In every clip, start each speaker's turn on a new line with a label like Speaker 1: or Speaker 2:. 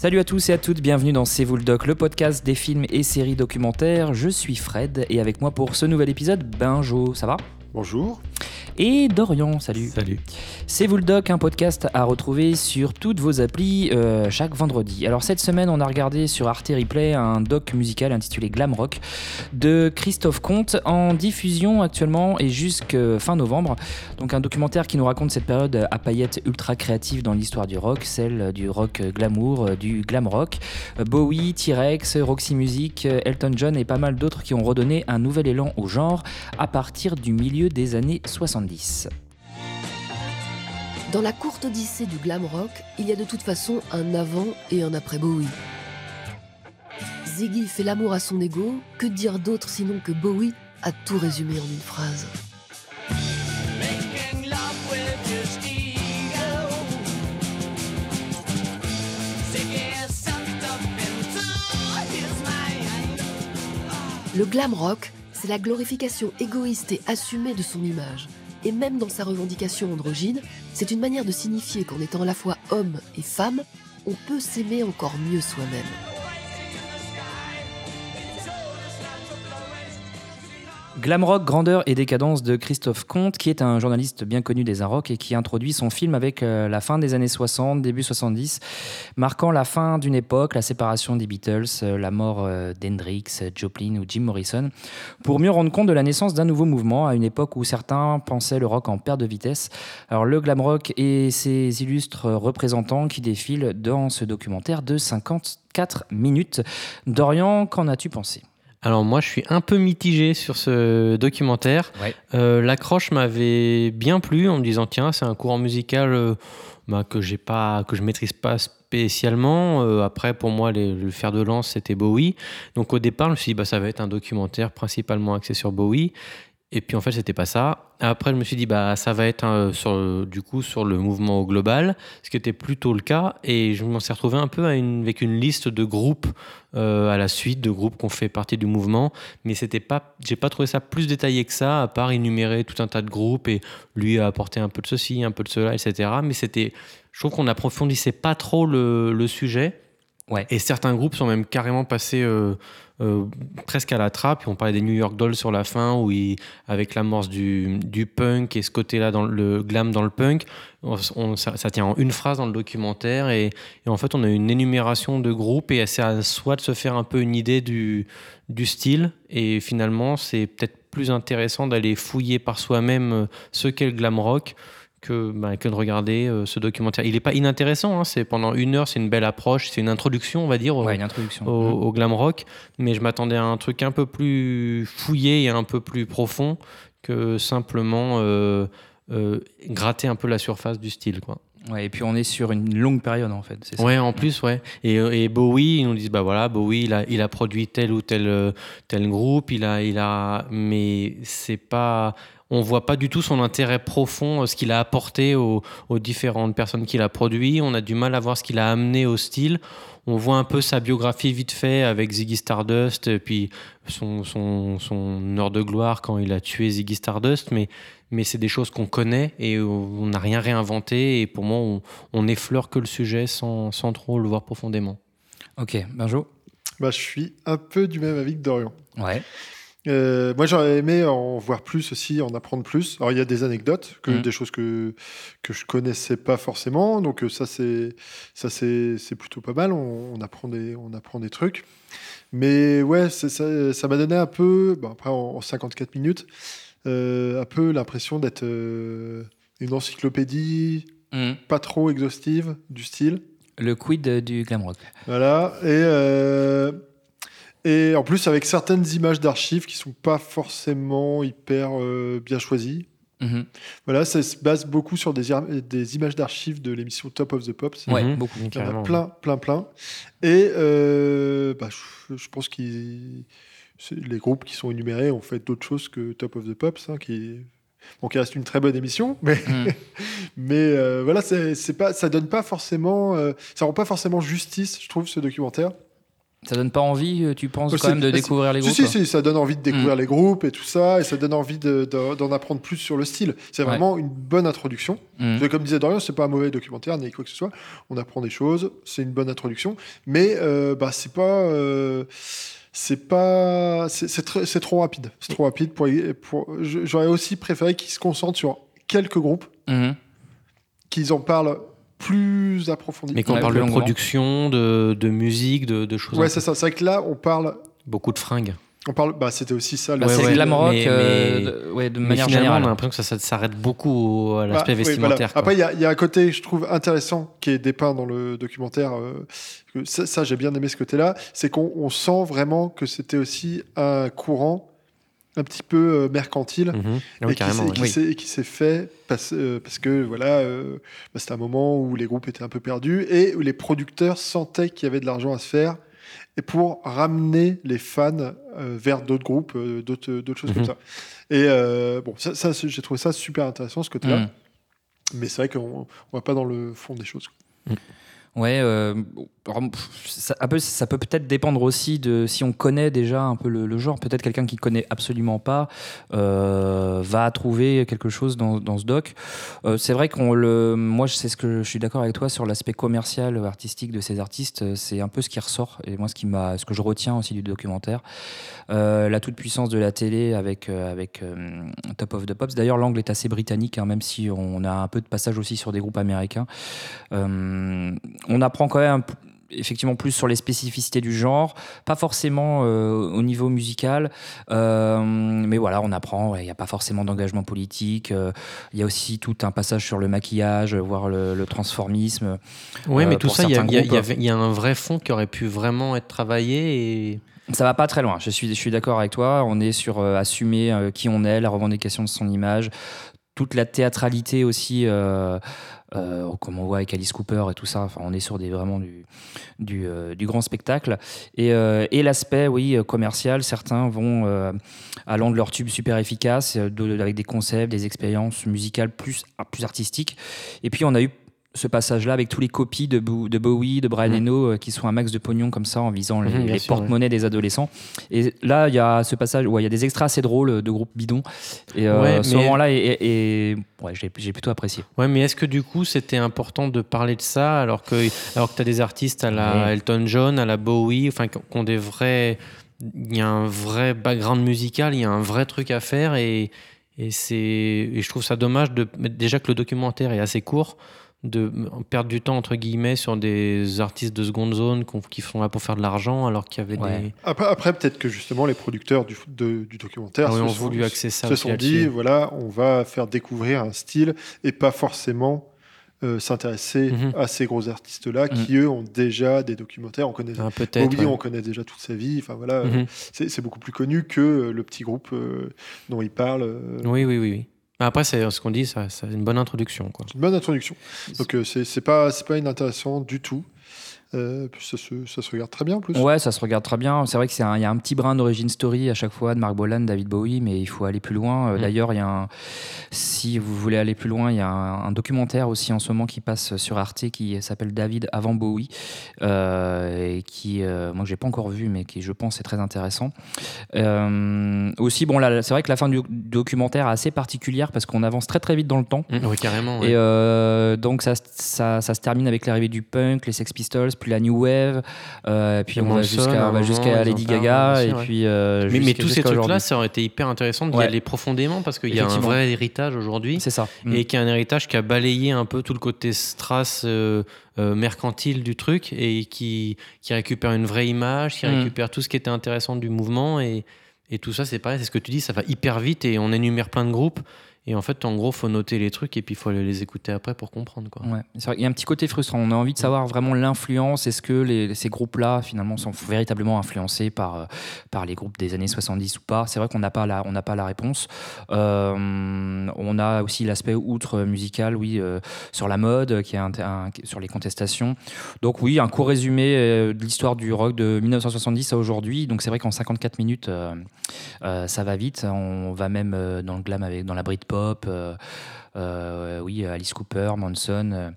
Speaker 1: Salut à tous et à toutes, bienvenue dans C'est vous doc, le podcast des films et séries documentaires. Je suis Fred et avec moi pour ce nouvel épisode, Benjo, ça va?
Speaker 2: Bonjour.
Speaker 1: Et Dorian, salut.
Speaker 3: Salut.
Speaker 1: C'est vous le doc, un podcast à retrouver sur toutes vos applis euh, chaque vendredi. Alors cette semaine, on a regardé sur Arte Replay un doc musical intitulé Glam Rock de Christophe Comte en diffusion actuellement et jusqu'à fin novembre. Donc un documentaire qui nous raconte cette période à paillettes ultra créative dans l'histoire du rock, celle du rock glamour, du glam rock. Bowie, T-Rex, Roxy Music, Elton John et pas mal d'autres qui ont redonné un nouvel élan au genre à partir du milieu des années 70.
Speaker 4: Dans la courte odyssée du glam rock, il y a de toute façon un avant et un après Bowie. Ziggy fait l'amour à son ego, que dire d'autre sinon que Bowie a tout résumé en une phrase. Le glam rock, c'est la glorification égoïste et assumée de son image. Et même dans sa revendication androgyne, c'est une manière de signifier qu'en étant à la fois homme et femme, on peut s'aimer encore mieux soi-même.
Speaker 1: Glam rock, grandeur et décadence de Christophe Comte, qui est un journaliste bien connu des rock et qui introduit son film avec euh, la fin des années 60, début 70, marquant la fin d'une époque, la séparation des Beatles, euh, la mort euh, d'Hendrix, Joplin ou Jim Morrison, pour mieux rendre compte de la naissance d'un nouveau mouvement à une époque où certains pensaient le rock en perte de vitesse. Alors le glam rock et ses illustres représentants qui défilent dans ce documentaire de 54 minutes. Dorian, qu'en as-tu pensé?
Speaker 3: Alors moi, je suis un peu mitigé sur ce documentaire. Euh, l'accroche m'avait bien plu en me disant tiens, c'est un courant musical euh, bah, que j'ai pas, que je maîtrise pas spécialement. Euh, après, pour moi, le fer de lance c'était Bowie. Donc au départ, je me suis dit bah ça va être un documentaire principalement axé sur Bowie. Et puis en fait, c'était pas ça. Après, je me suis dit, bah, ça va être euh, sur, du coup sur le mouvement global, ce qui était plutôt le cas. Et je m'en suis retrouvé un peu avec une liste de groupes euh, à la suite, de groupes qui ont fait partie du mouvement. Mais c'était pas, j'ai pas trouvé ça plus détaillé que ça, à part énumérer tout un tas de groupes et lui a apporté un peu de ceci, un peu de cela, etc. Mais c'était, je trouve qu'on approfondissait pas trop le sujet.
Speaker 1: Ouais.
Speaker 3: Et certains groupes sont même carrément passés euh, euh, presque à la trappe. On parlait des New York Dolls sur la fin, où il, avec l'amorce du, du punk et ce côté-là dans le glam dans le punk, on, ça, tient en une phrase dans le documentaire. Et, et, en fait, on a une énumération de groupes et c'est à soi de se faire un peu une idée du, du style. Et finalement, c'est peut-être plus intéressant d'aller fouiller par soi-même euh, ce qu'est le glam rock que, bah, que de regarder euh, ce documentaire. Il n'est pas inintéressant, hein, c'est pendant une heure, c'est une belle approche, c'est une introduction, on va dire, au,
Speaker 1: une introduction.
Speaker 3: Au,
Speaker 1: Mmh.
Speaker 3: au, glam rock, mais je m'attendais à un truc un peu plus fouillé et un peu plus profond que simplement euh, euh, gratter un peu la surface du style. Quoi.
Speaker 1: Ouais, et puis on est sur une longue période en fait.
Speaker 3: Ça. Ouais, en plus, ouais. Et, et, Bowie, ils nous disent bah voilà, Bowie, il a, il a produit tel ou tel, tel groupe, il a, il a, mais c'est pas on voit pas du tout son intérêt profond, ce qu'il a apporté aux, aux différentes personnes qu'il a produit. On a du mal à voir ce qu'il a amené au style. On voit un peu sa biographie vite fait avec Ziggy Stardust, et puis son, son, son heure de gloire quand il a tué Ziggy Stardust, mais, mais c'est des choses qu'on connaît et on n'a rien réinventé. Et pour moi, on, on effleure que le sujet sans, sans trop le voir profondément.
Speaker 1: Ok, Benjo?
Speaker 2: Bah, Je suis un peu du même avis que Dorian.
Speaker 1: Ouais.
Speaker 2: Euh, moi, j'aurais aimé en voir plus aussi, en apprendre plus. Alors, il y a des anecdotes, que, mmh. des choses que, que je connaissais pas forcément. Donc, ça, c'est, ça, c'est, plutôt pas mal. On, on, apprend des, on apprend des trucs. Mais ouais, ça, ça m'a donné un peu, bon, après, en, en 54 minutes, euh, un peu l'impression d'être euh, une encyclopédie mmh. pas trop exhaustive du style.
Speaker 1: Le quid du glam rock.
Speaker 2: Voilà. Et. Et en plus, avec certaines images d'archives qui sont pas forcément hyper euh, bien choisies.
Speaker 1: Mmh.
Speaker 2: Voilà, ça se base beaucoup sur des, des images d'archives de l'émission Top of the Pops.
Speaker 1: Ouais, mmh. beaucoup.
Speaker 2: Il y en a plein, plein, plein. Et euh, bah, je, je, pense que les groupes qui sont énumérés ont fait d'autres choses que Top of the Pops, hein, qui Bon, qui reste une très bonne émission, mais,
Speaker 1: Mmh.
Speaker 2: mm. mais euh, voilà, c'est pas, ça donne pas forcément, euh, ça rend pas forcément justice, je trouve, ce documentaire
Speaker 1: Ça donne pas envie, euh, tu penses, quand même, de découvrir les groupes
Speaker 2: Si, si, ça donne envie de découvrir mm. les groupes et tout ça, et ça donne envie d'en apprendre plus sur le style. C'est vraiment une bonne introduction. Mm. Comme disait Dorian, c'est pas un mauvais documentaire, ni quoi que ce soit. On apprend des choses, c'est une bonne introduction, mais euh, bah, c'est pas. Euh, c'est pas c'est trop rapide c'est trop rapide pour, pour j'aurais aussi préféré qu'ils se concentrent sur quelques groupes mm. qu'ils en parlent plus approfondi.
Speaker 3: Mais quand on parle de production, de, de musique, de, de, choses.
Speaker 2: Ouais, c'est ça. C'est vrai que là, on parle.
Speaker 3: Beaucoup de fringues.
Speaker 2: On parle, bah, c'était aussi ça.
Speaker 1: Le... Bah, c'est glam rock, euh, ouais, de manière générale.
Speaker 3: On a l'impression que ça, s'arrête beaucoup à l'aspect bah, vestimentaire.
Speaker 2: Après, il y, y, a un côté, je trouve, intéressant qui est dépeint dans le documentaire. Euh, ça, ça j'ai bien aimé ce côté-là. C'est qu'on sent vraiment que c'était aussi un courant un petit peu euh, mercantile
Speaker 3: mhm.
Speaker 2: ah et, qui s'est fait parce, euh, parce, que voilà, euh, bah, c'était un moment où les groupes étaient un peu perdus et où les producteurs sentaient qu'il y avait de l'argent à se faire et pour ramener les fans vers d'autres groupes, d'autres choses comme mhm. ça. Et bon, ça, ça j'ai trouvé ça super intéressant ce côté-là. Mhm. Mais c'est vrai qu'on ne va pas dans le fond des choses.
Speaker 1: Ouais, euh, ça, ça peut peut-être dépendre aussi de si on connaît déjà un peu le, genre. Peut-être quelqu'un qui connaît absolument pas euh, va trouver quelque chose dans, dans ce doc. Euh, c'est vrai qu'on le, moi, c'est ce que je suis d'accord avec toi sur l'aspect commercial, artistique de ces artistes. C'est un peu ce qui ressort et moi ce qui m'a, ce que je retiens aussi du documentaire, la toute puissance de la télé avec avec Top of the Pops. D'ailleurs, l'angle est assez britannique, hein, même si on a un peu de passage aussi sur des groupes américains on apprend quand même effectivement plus sur les spécificités du genre, pas forcément euh, au niveau musical, euh, mais voilà, on apprend, il n'y a pas forcément d'engagement politique, euh, il y a aussi tout un passage sur le maquillage, voire le, transformisme.
Speaker 3: Oui, mais tout ça, il y, a un vrai fond qui aurait pu vraiment être travaillé et...
Speaker 1: Ça va pas très loin, je suis, je suis d'accord avec toi, on est sur assumer qui on est, la revendication de son image, toute la théâtralité aussi euh, comme on voit avec Alice Cooper et tout ça. Enfin, on est sur des, vraiment du, du, euh, grand spectacle. Et, euh, et l'aspect, oui, commercial, certains vont allant de leur tube super efficace, avec des concepts, des expériences musicales plus, plus artistiques. Et puis, on a eu ce passage-là avec tous les copies de, de Bowie, de Brian mmh. Eno, euh, qui sont un max de pognon comme ça en visant les, mmh, porte-monnaies des adolescents. Et là, il y a ce passage où il y a des extras assez drôles euh, de groupes bidons. Et euh, ce moment-là, et, j'ai plutôt apprécié.
Speaker 3: Ouais, mais est-ce que du coup, c'était important de parler de ça alors que, alors que tu as des artistes à la Elton John, à la Bowie, enfin, qui ont des vrais. Il y a un vrai background musical, il y a un vrai truc à faire et, et, et je trouve ça dommage de déjà que le documentaire est assez court de perdre du temps entre guillemets sur des artistes de seconde zone qui font là pour faire de l'argent alors qu'il y avait des
Speaker 2: après, après peut-être que justement les producteurs du, du documentaire
Speaker 3: ah se, ont sont, voulu ça
Speaker 2: se sont dit voilà on va faire découvrir un style et pas forcément euh, s'intéresser mhm. à ces gros artistes là qui mhm. eux ont déjà des documentaires on connaît ah, on connaît déjà toute sa vie enfin voilà mhm. c'est beaucoup plus connu que le petit groupe euh, dont il parle euh.
Speaker 3: oui oui oui, oui. Après, c'est ce qu'on dit, c'est une bonne introduction. Quoi.
Speaker 2: Une bonne introduction. Donc, euh, c'est pas, pas inintéressant du tout. Euh, ça, se, ça, se, regarde très bien en plus.
Speaker 1: Ouais, ça se regarde très bien. C'est vrai qu'il y a un petit brin d'origine story à chaque fois de Mark Bolan, David Bowie, mais il faut aller plus loin. Euh, mm. D'ailleurs, il y a un, si vous voulez aller plus loin, il y a un, documentaire aussi en ce moment qui passe sur Arte qui s'appelle David avant Bowie, euh, et qui, moi, j'ai pas encore vu, mais qui, je pense, est très intéressant. aussi, bon, là, c'est vrai que la fin du documentaire est assez particulière parce qu'on avance très très vite dans le temps.
Speaker 3: Mm. Oui, carrément.
Speaker 1: Et donc, ça, ça, ça se termine avec l'arrivée du punk, les Sex Pistols puis la New Wave, euh, puis on va jusqu'à jusqu'à Lady Gaga, et puis. Euh,
Speaker 3: mais, tous ces trucs-là, ça aurait été hyper intéressant d'y aller profondément parce qu'il y a un vrai héritage aujourd'hui.
Speaker 1: C'est ça.
Speaker 3: Et mm. qui a un héritage qui a balayé un peu tout le côté strass. Euh, mercantile du truc et qui, qui récupère une vraie image, qui mm. récupère tout ce qui était intéressant du mouvement et, et tout ça c'est pareil, c'est ce que tu dis, ça va hyper vite et on énumère plein de groupes et en fait, en gros, faut noter les trucs et puis il faut les écouter après pour comprendre. Quoi.
Speaker 1: Il y a un petit côté frustrant. On a envie de savoir vraiment l'influence. Est-ce que ces groupes-là, finalement, sont véritablement influencés par, euh, par les groupes des années 70 ou pas? C'est vrai qu'on n'a pas, la, pas la réponse. Euh, on a aussi l'aspect outre musical, oui, euh, sur la mode, qui est sur les contestations. Donc oui, un court résumé de l'histoire du rock de 1970 à aujourd'hui. Donc c'est vrai qu'en 54 minutes, ça va vite. On va même dans le glam avec dans la Britpop euh, euh, oui, Alice Cooper, Manson.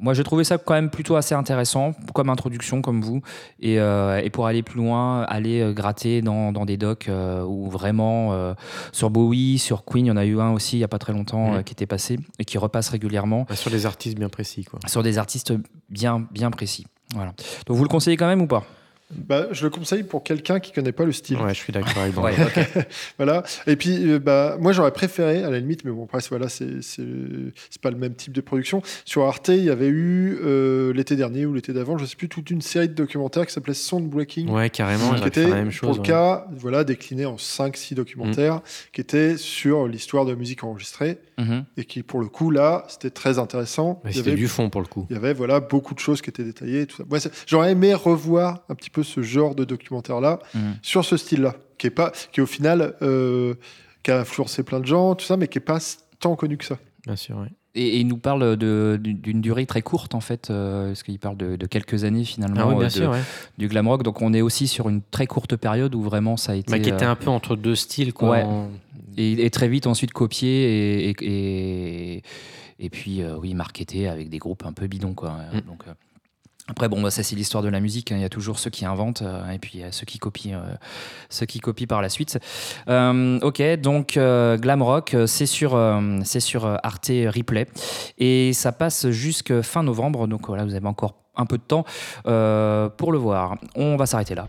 Speaker 1: moi, j'ai trouvé ça quand même plutôt assez intéressant comme introduction, comme vous. Et, et pour aller plus loin, aller gratter dans, dans des docs où vraiment sur Bowie, sur Queen, il y en a eu un aussi il n'y a pas très longtemps mmh. qui était passé et qui repasse régulièrement.
Speaker 3: Bah, sur des artistes bien précis, quoi.
Speaker 1: Sur des artistes bien, bien précis. Voilà. Donc vous le conseillez quand même ou pas?
Speaker 2: Bah, je le conseille pour quelqu'un qui connaît pas le style.
Speaker 3: Ouais, je suis d'accord avec
Speaker 2: ouais, Voilà. Et puis, euh, bah, moi, j'aurais préféré, à la limite, mais bon, après, voilà, c'est pas le même type de production. Sur Arte, il y avait eu euh, l'été dernier ou l'été d'avant, je sais plus, toute une série de documentaires qui s'appelait Soundbreaking.
Speaker 3: Ouais, carrément.
Speaker 2: Qui était, la même chose, pour le cas, voilà, décliné en 5-6 documentaires, mm. qui étaient sur l'histoire de la musique enregistrée. Mm-hmm. Et qui, pour le coup, là, c'était très intéressant.
Speaker 3: C'était du fond, pour le coup.
Speaker 2: Il y avait, voilà, beaucoup de choses qui étaient détaillées. J'aurais aimé revoir un petit peu ce genre de documentaire-là, mmh. sur ce style-là, qui est pas, qui au final, euh, qui a influencé plein de gens, tout ça, mais qui est pas tant connu que ça.
Speaker 3: Bien sûr, oui.
Speaker 1: Et, il nous parle d'une durée très courte en fait, euh, parce qu'il parle de, quelques années finalement
Speaker 3: ah bien sûr,
Speaker 1: du glam rock. Donc on est aussi sur une très courte période où vraiment ça a été.
Speaker 3: Bah, qui était euh, un peu entre deux styles quoi.
Speaker 1: Et, très vite ensuite copié et, et, et puis oui marketé avec des groupes un peu bidons quoi. Mm. Donc après, bon, bah, ça c'est l'histoire de la musique. Hein. Il y a toujours ceux qui inventent euh, et puis ceux qui copient, euh, ceux qui copient par la suite. Euh, ok, donc Glam Rock, c'est sur, c'est sur Arte Replay et ça passe jusque fin novembre. Donc voilà, vous avez encore un peu de temps pour le voir. On va s'arrêter là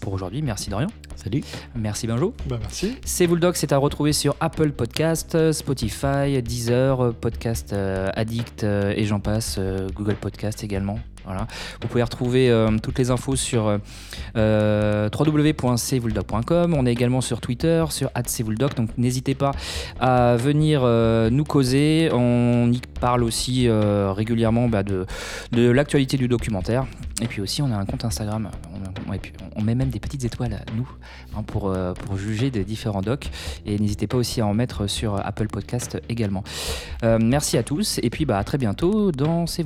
Speaker 1: pour aujourd'hui. Merci Dorian.
Speaker 3: Salut.
Speaker 1: Merci Benjo.
Speaker 2: Bah, merci.
Speaker 1: C'est Bulldog, c'est à retrouver sur Apple Podcast, Spotify, Deezer, Podcast Addict et j'en passe, Google Podcast également. Vous pouvez retrouver euh, toutes les infos sur euh, euh On est également sur Twitter, sur @cvulldog. Donc n'hésitez pas à venir euh, nous causer. On y parle aussi régulièrement bah, de, de l'actualité du documentaire. Et puis aussi, on a un compte Instagram. On, met même des petites étoiles, nous, hein, pour, pour juger des différents docs. Et n'hésitez pas aussi à en mettre sur Apple Podcast également. merci à tous. Et puis bah, à très bientôt dans C'est.